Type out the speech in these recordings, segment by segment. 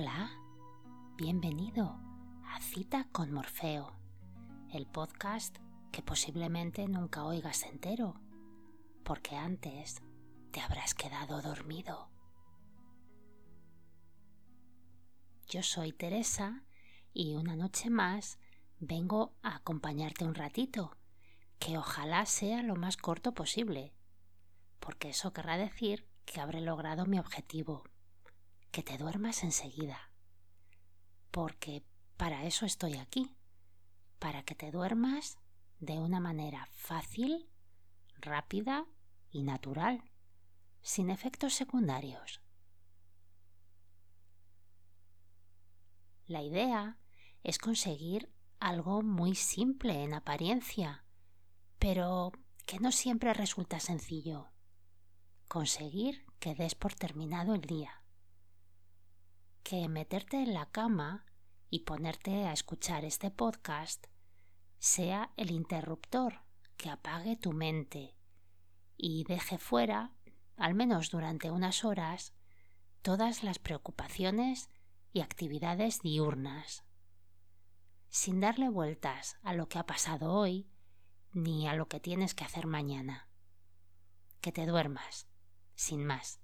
Hola, bienvenido a Cita con Morfeo, el podcast que posiblemente nunca oigas entero, porque antes te habrás quedado dormido. Yo soy Teresa y una noche más vengo a acompañarte un ratito, que ojalá sea lo más corto posible, porque eso querrá decir que habré logrado mi objetivo, que te duermas enseguida, porque para eso estoy aquí, para que te duermas de una manera fácil, rápida y natural, sin efectos secundarios. La idea es conseguir algo muy simple en apariencia, pero que no siempre resulta sencillo. Conseguir que des por terminado el día. Que meterte en la cama y ponerte a escuchar este podcast sea el interruptor que apague tu mente y deje fuera, al menos durante unas horas, todas las preocupaciones y actividades diurnas, sin darle vueltas a lo que ha pasado hoy ni a lo que tienes que hacer mañana. Que te duermas, sin más.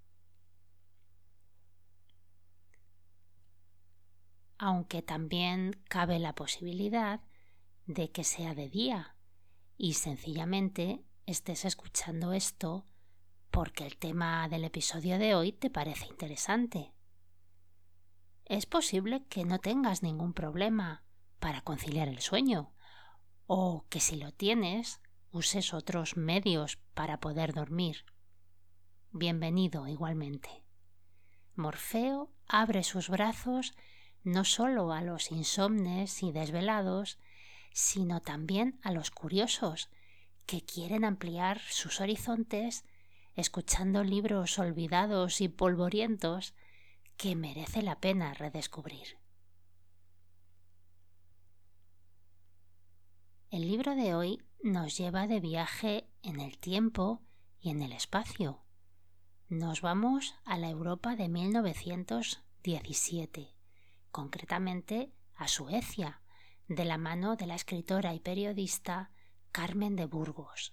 Aunque también cabe la posibilidad de que sea de día y sencillamente estés escuchando esto porque el tema del episodio de hoy te parece interesante es posible que no tengas ningún problema para conciliar el sueño, o que si lo tienes, uses otros medios para poder dormir. Bienvenido igualmente. Morfeo abre sus brazos no solo a los insomnes y desvelados, sino también a los curiosos que quieren ampliar sus horizontes escuchando libros olvidados y polvorientos que merece la pena redescubrir. El libro de hoy nos lleva de viaje en el tiempo y en el espacio. Nos vamos a la Europa de 1917, concretamente a Suecia, de la mano de la escritora y periodista Carmen de Burgos.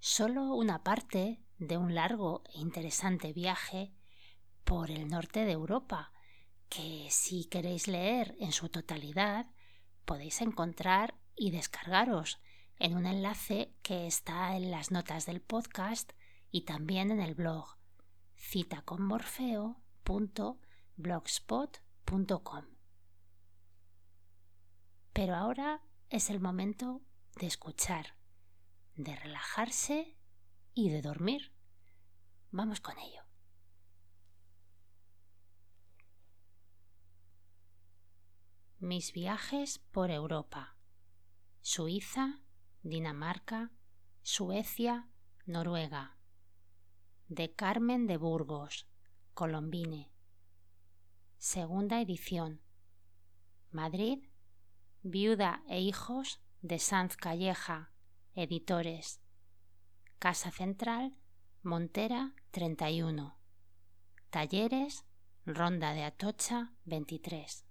Solo una parte de un largo e interesante viaje por el norte de Europa, que si queréis leer en su totalidad podéis encontrar y descargaros en un enlace que está en las notas del podcast y también en el blog citaconmorfeo.blogspot.com. Pero ahora es el momento de escuchar, de relajarse y de dormir. Vamos con ello. Mis viajes por Europa. Suiza, Dinamarca, Suecia, Noruega. De Carmen de Burgos, Colombine. Segunda edición. Madrid, Viuda e Hijos de Sanz Calleja, editores. Casa Central, Montera 31. Talleres, Ronda de Atocha 23.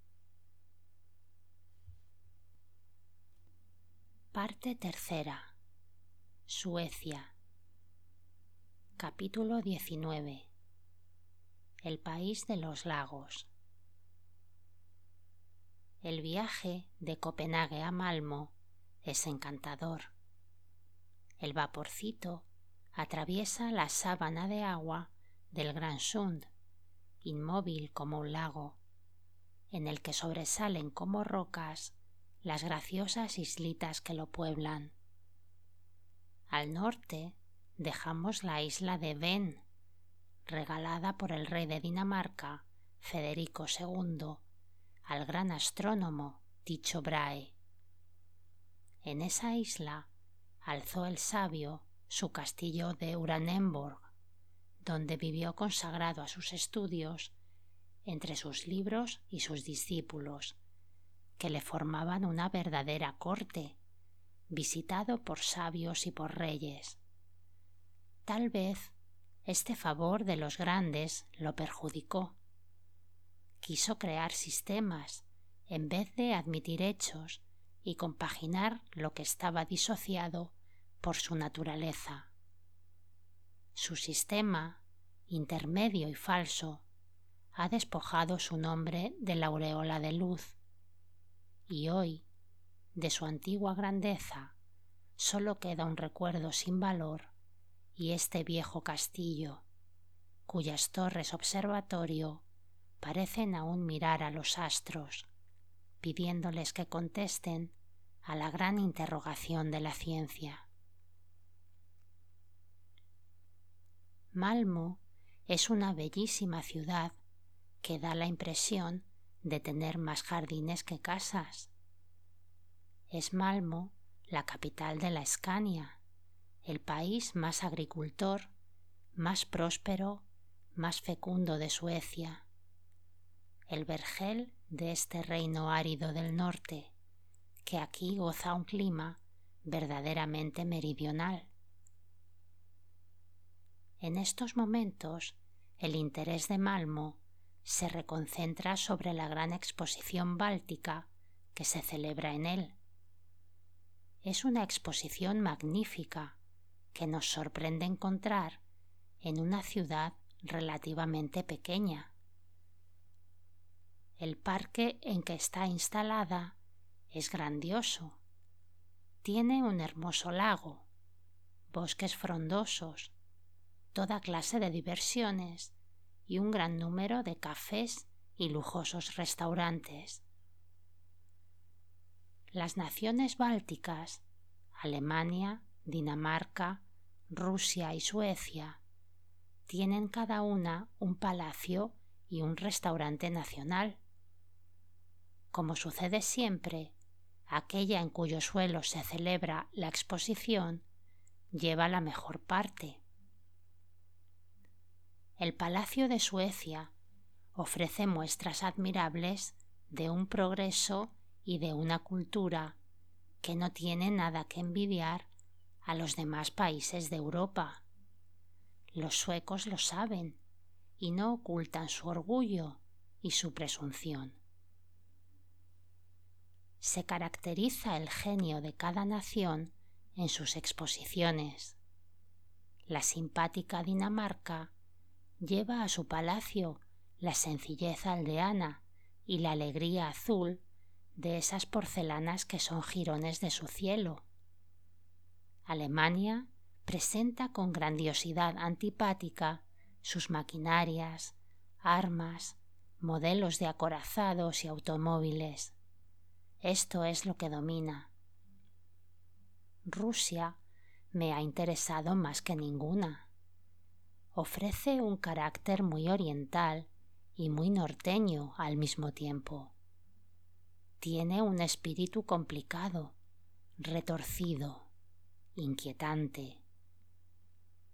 Parte tercera. Suecia. Capítulo 19. El país de los lagos. El viaje de Copenhague a Malmo es encantador. El vaporcito atraviesa la sábana de agua del Gran Sund, inmóvil como un lago, en el que sobresalen como rocas las graciosas islitas que lo pueblan. Al norte dejamos la isla de Ven, regalada por el rey de Dinamarca, Federico II, al gran astrónomo Tycho Brahe. En esa isla alzó el sabio su castillo de Uranemborg, donde vivió consagrado a sus estudios entre sus libros y sus discípulos, que le formaban una verdadera corte, visitado por sabios y por reyes. Tal vez este favor de los grandes lo perjudicó. Quiso crear sistemas en vez de admitir hechos y compaginar lo que estaba disociado por su naturaleza. Su sistema, intermedio y falso, ha despojado su nombre de la aureola de luz, y hoy, de su antigua grandeza, solo queda un recuerdo sin valor y este viejo castillo, cuyas torres observatorio parecen aún mirar a los astros, pidiéndoles que contesten a la gran interrogación de la ciencia. Malmo es una bellísima ciudad que da la impresión de tener más jardines que casas. Es Malmo la capital de la Escania, el país más agricultor, más próspero, más fecundo de Suecia, el vergel de este reino árido del norte, que aquí goza un clima verdaderamente meridional. En estos momentos, el interés de Malmo se reconcentra sobre la gran exposición báltica que se celebra en él. Es una exposición magnífica que nos sorprende encontrar en una ciudad relativamente pequeña. El parque en que está instalada es grandioso. Tiene un hermoso lago, bosques frondosos, toda clase de diversiones y un gran número de cafés y lujosos restaurantes. Las naciones bálticas, Alemania, Dinamarca, Rusia y Suecia, tienen cada una un palacio y un restaurante nacional. Como sucede siempre, aquella en cuyo suelo se celebra la exposición lleva la mejor parte. El Palacio de Suecia ofrece muestras admirables de un progreso y de una cultura que no tiene nada que envidiar a los demás países de Europa. Los suecos lo saben y no ocultan su orgullo y su presunción. Se caracteriza el genio de cada nación en sus exposiciones. La simpática Dinamarca lleva a su palacio la sencillez aldeana y la alegría azul de esas porcelanas que son jirones de su cielo. Alemania presenta con grandiosidad antipática sus maquinarias, armas, modelos de acorazados y automóviles. Esto es lo que domina. Rusia me ha interesado más que ninguna. Ofrece un carácter muy oriental y muy norteño al mismo tiempo. Tiene un espíritu complicado, retorcido, inquietante.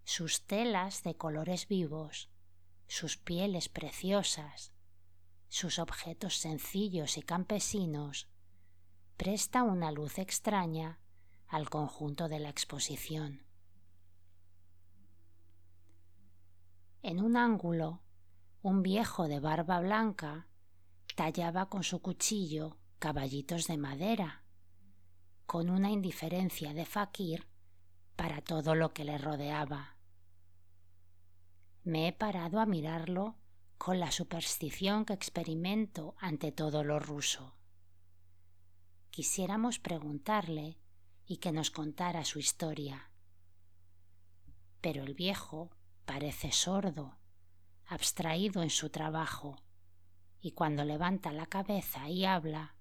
Sus telas de colores vivos, sus pieles preciosas, sus objetos sencillos y campesinos, presta una luz extraña al conjunto de la exposición. En un ángulo, un viejo de barba blanca tallaba con su cuchillo caballitos de madera, con una indiferencia de faquir para todo lo que le rodeaba. Me he parado a mirarlo con la superstición que experimento ante todo lo ruso. Quisiéramos preguntarle y que nos contara su historia. Pero el viejo parece sordo, abstraído en su trabajo, y cuando levanta la cabeza y habla,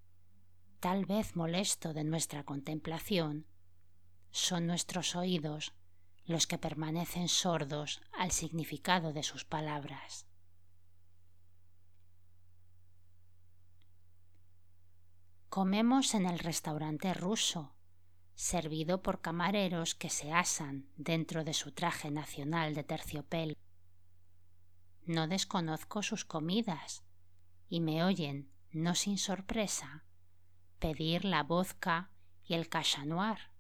tal vez molesto de nuestra contemplación, son nuestros oídos los que permanecen sordos al significado de sus palabras. Comemos en el restaurante ruso, servido por camareros que se asan dentro de su traje nacional de terciopelo. No desconozco sus comidas y me oyen, no sin sorpresa, pedir la vodka y el cachanuar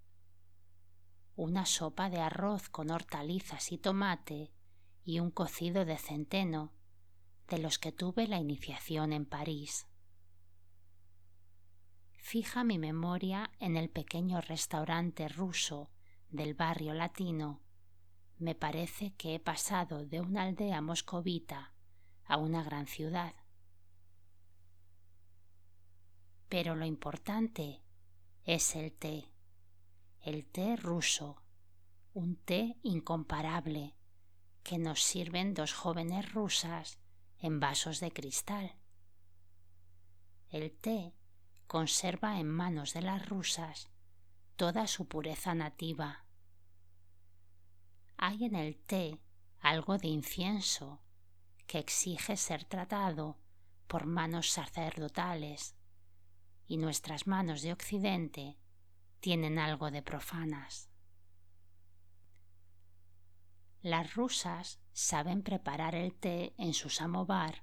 una sopa de arroz con hortalizas y tomate y un cocido de centeno de los que tuve la iniciación en París. Fija mi memoria en el pequeño restaurante ruso del barrio latino. Me parece que he pasado de una aldea moscovita a una gran ciudad. Pero lo importante es el té, el té ruso, un té incomparable que nos sirven dos jóvenes rusas en vasos de cristal. El té conserva en manos de las rusas toda su pureza nativa. Hay en el té algo de incienso que exige ser tratado por manos sacerdotales y nuestras manos de Occidente tienen algo de profanas. Las rusas saben preparar el té en su samovar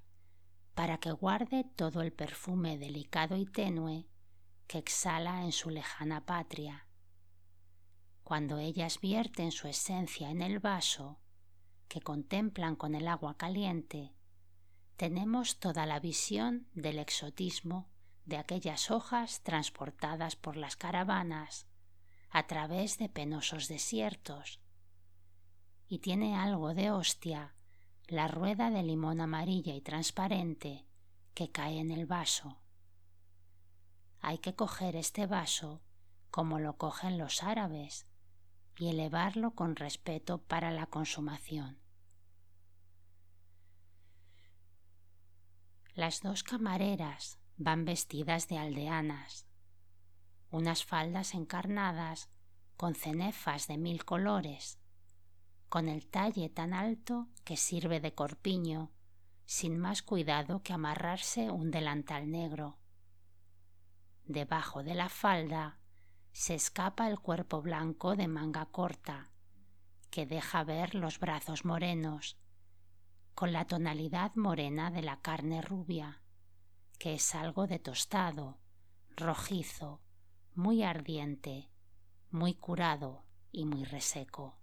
para que guarde todo el perfume delicado y tenue que exhala en su lejana patria. Cuando ellas vierten su esencia en el vaso, que contemplan con el agua caliente, tenemos toda la visión del exotismo de aquellas hojas transportadas por las caravanas a través de penosos desiertos, y tiene algo de hostia la rueda de limón amarilla y transparente que cae en el vaso. Hay que coger este vaso como lo cogen los árabes y elevarlo con respeto para la consumación. Las dos camareras van vestidas de aldeanas, unas faldas encarnadas con cenefas de mil colores con el talle tan alto que sirve de corpiño, sin más cuidado que amarrarse un delantal negro. Debajo de la falda se escapa el cuerpo blanco de manga corta, que deja ver los brazos morenos, con la tonalidad morena de la carne rubia, que es algo de tostado, rojizo, muy ardiente, muy curado y muy reseco.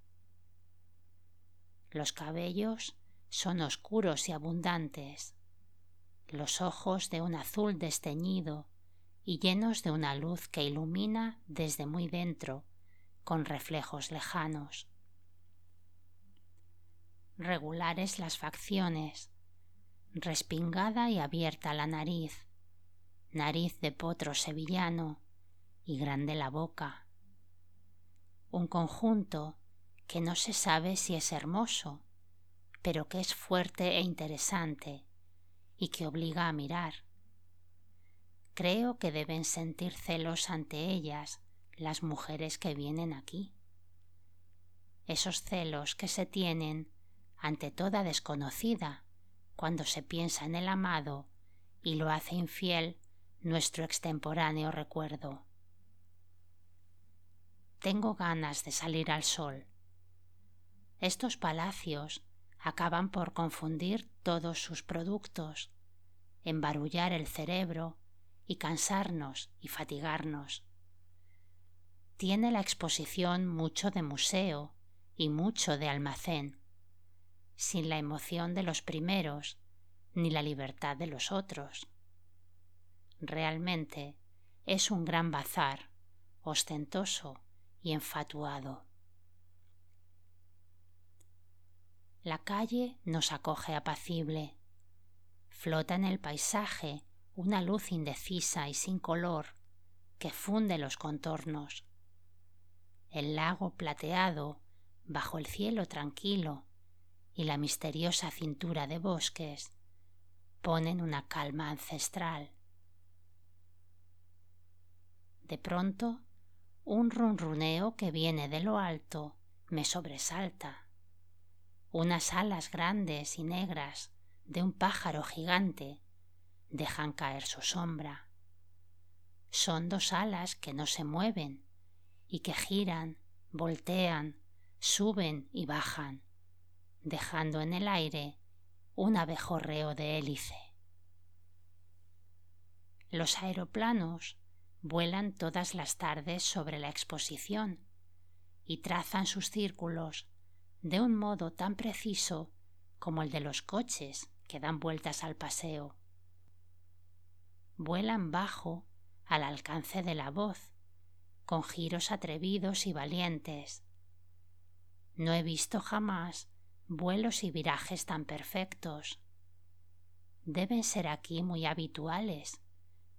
Los cabellos son oscuros y abundantes, los ojos de un azul desteñido y llenos de una luz que ilumina desde muy dentro con reflejos lejanos. Regulares las facciones, respingada y abierta la nariz, nariz de potro sevillano y grande la boca. Un conjunto que no se sabe si es hermoso, pero que es fuerte e interesante y que obliga a mirar. Creo que deben sentir celos ante ellas las mujeres que vienen aquí. Esos celos que se tienen ante toda desconocida cuando se piensa en el amado y lo hace infiel nuestro extemporáneo recuerdo. Tengo ganas de salir al sol estos palacios acaban por confundir todos sus productos, embarullar el cerebro y cansarnos y fatigarnos. Tiene la exposición mucho de museo y mucho de almacén, sin la emoción de los primeros ni la libertad de los otros. Realmente es un gran bazar, ostentoso y enfatuado. La calle nos acoge apacible. Flota en el paisaje una luz indecisa y sin color que funde los contornos. El lago plateado bajo el cielo tranquilo y la misteriosa cintura de bosques ponen una calma ancestral. De pronto, un runruneo que viene de lo alto me sobresalta unas alas grandes y negras de un pájaro gigante dejan caer su sombra. Son dos alas que no se mueven y que giran, voltean, suben y bajan, dejando en el aire un abejorreo de hélice. Los aeroplanos vuelan todas las tardes sobre la exposición y trazan sus círculos de un modo tan preciso como el de los coches que dan vueltas al paseo. Vuelan bajo al alcance de la voz, con giros atrevidos y valientes. No he visto jamás vuelos y virajes tan perfectos. Deben ser aquí muy habituales,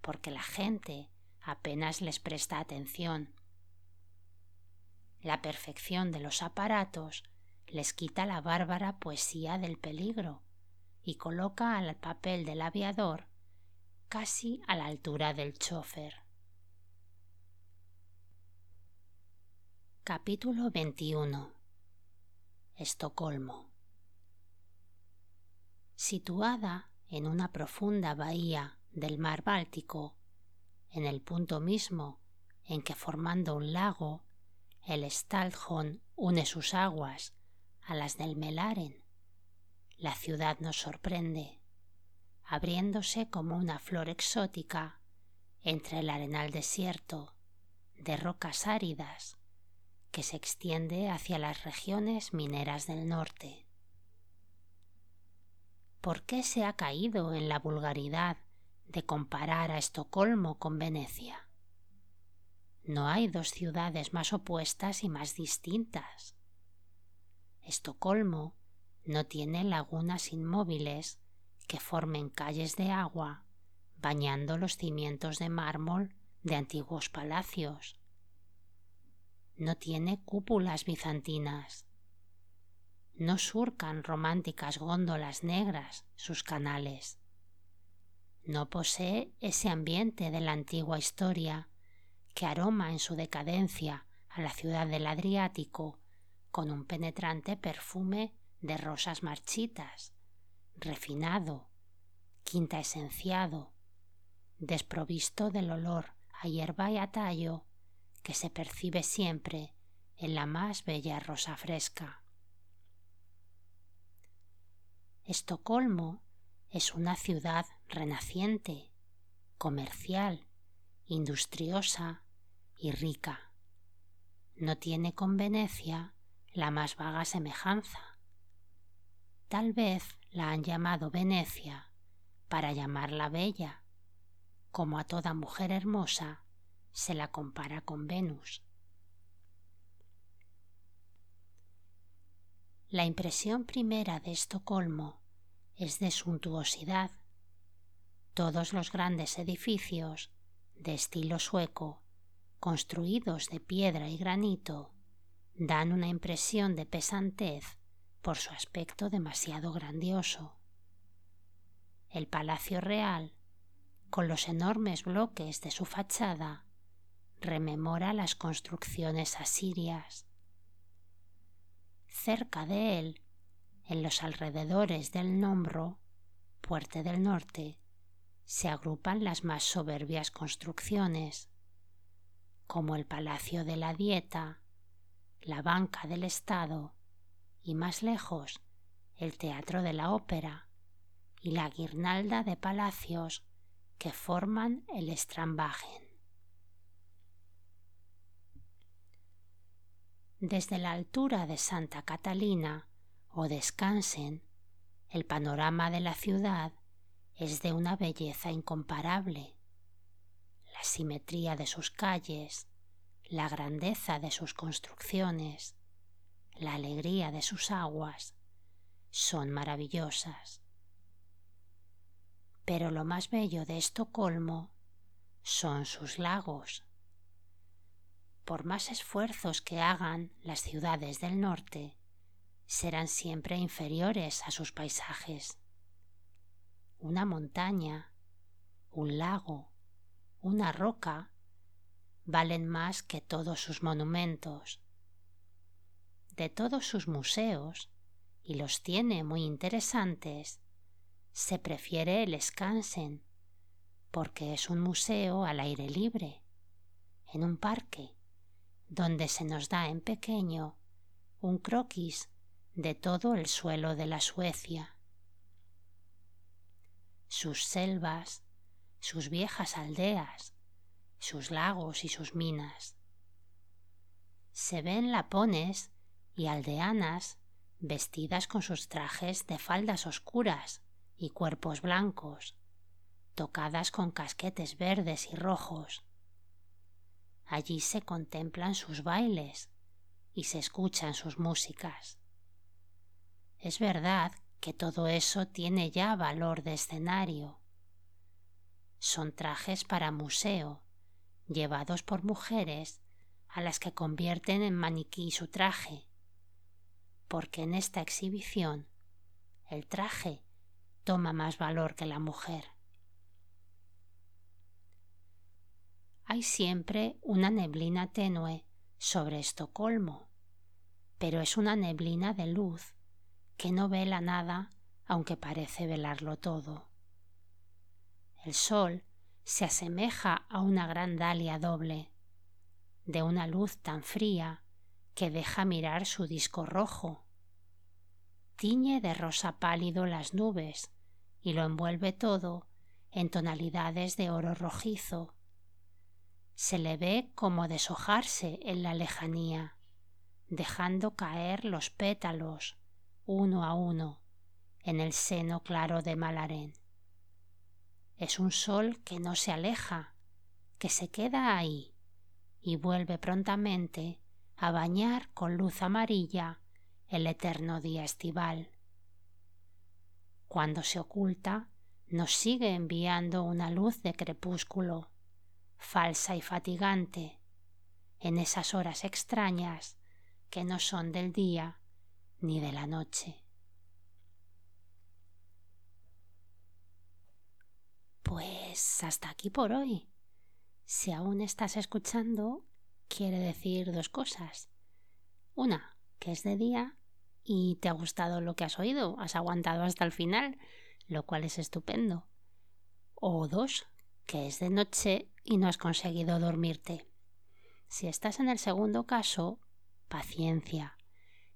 porque la gente apenas les presta atención. La perfección de los aparatos les quita la bárbara poesía del peligro y coloca al papel del aviador casi a la altura del chofer. Capítulo 21 Estocolmo Situada en una profunda bahía del mar Báltico, en el punto mismo en que formando un lago el Stalhon une sus aguas a las del Melaren. La ciudad nos sorprende, abriéndose como una flor exótica entre el arenal desierto de rocas áridas que se extiende hacia las regiones mineras del norte. ¿Por qué se ha caído en la vulgaridad de comparar a Estocolmo con Venecia? No hay dos ciudades más opuestas y más distintas. Estocolmo no tiene lagunas inmóviles que formen calles de agua bañando los cimientos de mármol de antiguos palacios. No tiene cúpulas bizantinas. No surcan románticas góndolas negras sus canales. No posee ese ambiente de la antigua historia que aroma en su decadencia a la ciudad del Adriático con un penetrante perfume de rosas marchitas, refinado, quinta esenciado, desprovisto del olor a hierba y a tallo que se percibe siempre en la más bella rosa fresca. Estocolmo es una ciudad renaciente, comercial, industriosa, y rica. No tiene con Venecia la más vaga semejanza. Tal vez la han llamado Venecia para llamarla bella, como a toda mujer hermosa se la compara con Venus. La impresión primera de Estocolmo es de suntuosidad. Todos los grandes edificios, de estilo sueco, construidos de piedra y granito, dan una impresión de pesantez por su aspecto demasiado grandioso. El Palacio Real, con los enormes bloques de su fachada, rememora las construcciones asirias. Cerca de él, en los alrededores del Nombro, Puerte del Norte, se agrupan las más soberbias construcciones, como el Palacio de la Dieta, la Banca del Estado y más lejos el Teatro de la Ópera y la guirnalda de palacios que forman el Strambagen. Desde la altura de Santa Catalina o Descansen, el panorama de la ciudad es de una belleza incomparable la simetría de sus calles, la grandeza de sus construcciones, la alegría de sus aguas, son maravillosas. Pero lo más bello de Estocolmo son sus lagos. Por más esfuerzos que hagan las ciudades del norte, serán siempre inferiores a sus paisajes. Una montaña, un lago, una roca valen más que todos sus monumentos. De todos sus museos, y los tiene muy interesantes, se prefiere el Skansen, porque es un museo al aire libre, en un parque, donde se nos da en pequeño un croquis de todo el suelo de la Suecia. Sus selvas, sus viejas aldeas, sus lagos y sus minas. Se ven lapones y aldeanas vestidas con sus trajes de faldas oscuras y cuerpos blancos, tocadas con casquetes verdes y rojos. Allí se contemplan sus bailes y se escuchan sus músicas. Es verdad que todo eso tiene ya valor de escenario. Son trajes para museo, llevados por mujeres a las que convierten en maniquí su traje, porque en esta exhibición el traje toma más valor que la mujer. Hay siempre una neblina tenue sobre Estocolmo, pero es una neblina de luz que no vela nada aunque parece velarlo todo. El sol se asemeja a una gran dalia doble, de una luz tan fría que deja mirar su disco rojo. Tiñe de rosa pálido las nubes y lo envuelve todo en tonalidades de oro rojizo. Se le ve como deshojarse en la lejanía, dejando caer los pétalos uno a uno en el seno claro de Malarén. Es un sol que no se aleja, que se queda ahí y vuelve prontamente a bañar con luz amarilla el eterno día estival. Cuando se oculta, nos sigue enviando una luz de crepúsculo, falsa y fatigante, en esas horas extrañas que no son del día ni de la noche. Pues hasta aquí por hoy. Si aún estás escuchando, quiere decir dos cosas. Una, que es de día y te ha gustado lo que has oído, has aguantado hasta el final, lo cual es estupendo. O dos, que es de noche y no has conseguido dormirte. Si estás en el segundo caso, paciencia.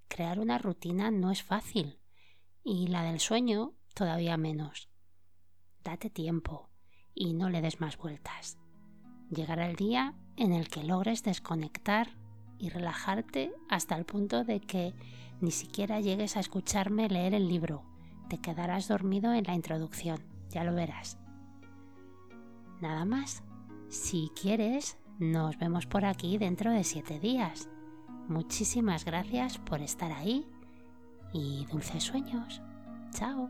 Crear una rutina no es fácil y la del sueño todavía menos. Date tiempo y no le des más vueltas. Llegará el día en el que logres desconectar y relajarte hasta el punto de que ni siquiera llegues a escucharme leer el libro. Te quedarás dormido en la introducción, ya lo verás. Nada más. Si quieres, nos vemos por aquí dentro de siete días. Muchísimas gracias por estar ahí y dulces sueños. Chao.